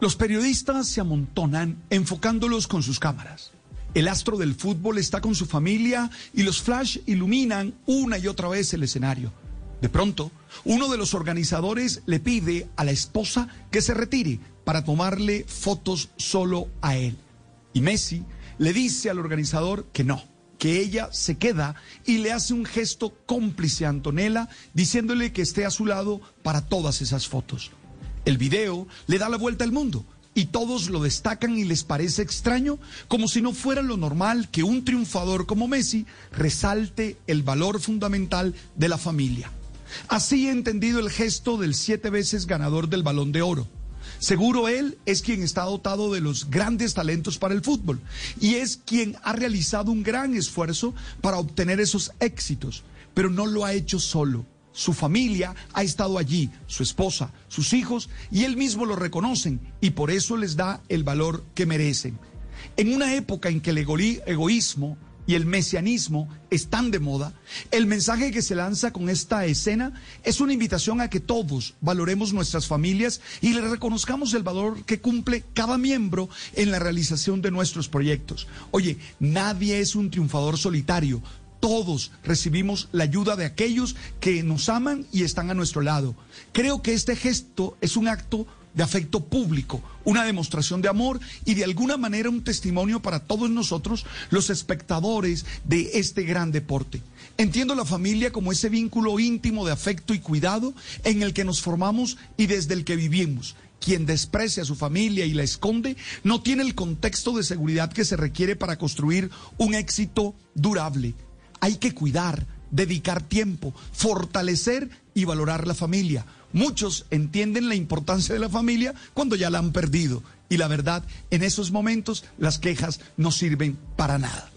Los periodistas se amontonan enfocándolos con sus cámaras. El astro del fútbol está con su familia y los flash iluminan una y otra vez el escenario. De pronto, uno de los organizadores le pide a la esposa que se retire para tomarle fotos solo a él. Y Messi le dice al organizador que no, que ella se queda y le hace un gesto cómplice a Antonella diciéndole que esté a su lado para todas esas fotos. El video le da la vuelta al mundo y todos lo destacan y les parece extraño, como si no fuera lo normal que un triunfador como Messi resalte el valor fundamental de la familia. Así he entendido el gesto del siete veces ganador del balón de oro. Seguro él es quien está dotado de los grandes talentos para el fútbol y es quien ha realizado un gran esfuerzo para obtener esos éxitos, pero no lo ha hecho solo su familia ha estado allí, su esposa, sus hijos, y él mismo lo reconocen y por eso les da el valor que merecen. En una época en que el egoísmo y el mesianismo están de moda, el mensaje que se lanza con esta escena es una invitación a que todos valoremos nuestras familias y le reconozcamos el valor que cumple cada miembro en la realización de nuestros proyectos. Oye, nadie es un triunfador solitario, todos recibimos la ayuda de aquellos que nos aman y están a nuestro lado. Creo que este gesto es un acto de afecto público, una demostración de amor y de alguna manera un testimonio para todos nosotros, los espectadores de este gran deporte. Entiendo la familia como ese vínculo íntimo de afecto y cuidado en el que nos formamos y desde el que vivimos. Quien desprecia a su familia y la esconde no tiene el contexto de seguridad que se requiere para construir un éxito durable hay que cuidar, dedicar tiempo, fortalecer y valorar la familia. Muchos entienden la importancia de la familia cuando ya la han perdido. Y la verdad, en esos momentos las quejas no sirven para nada.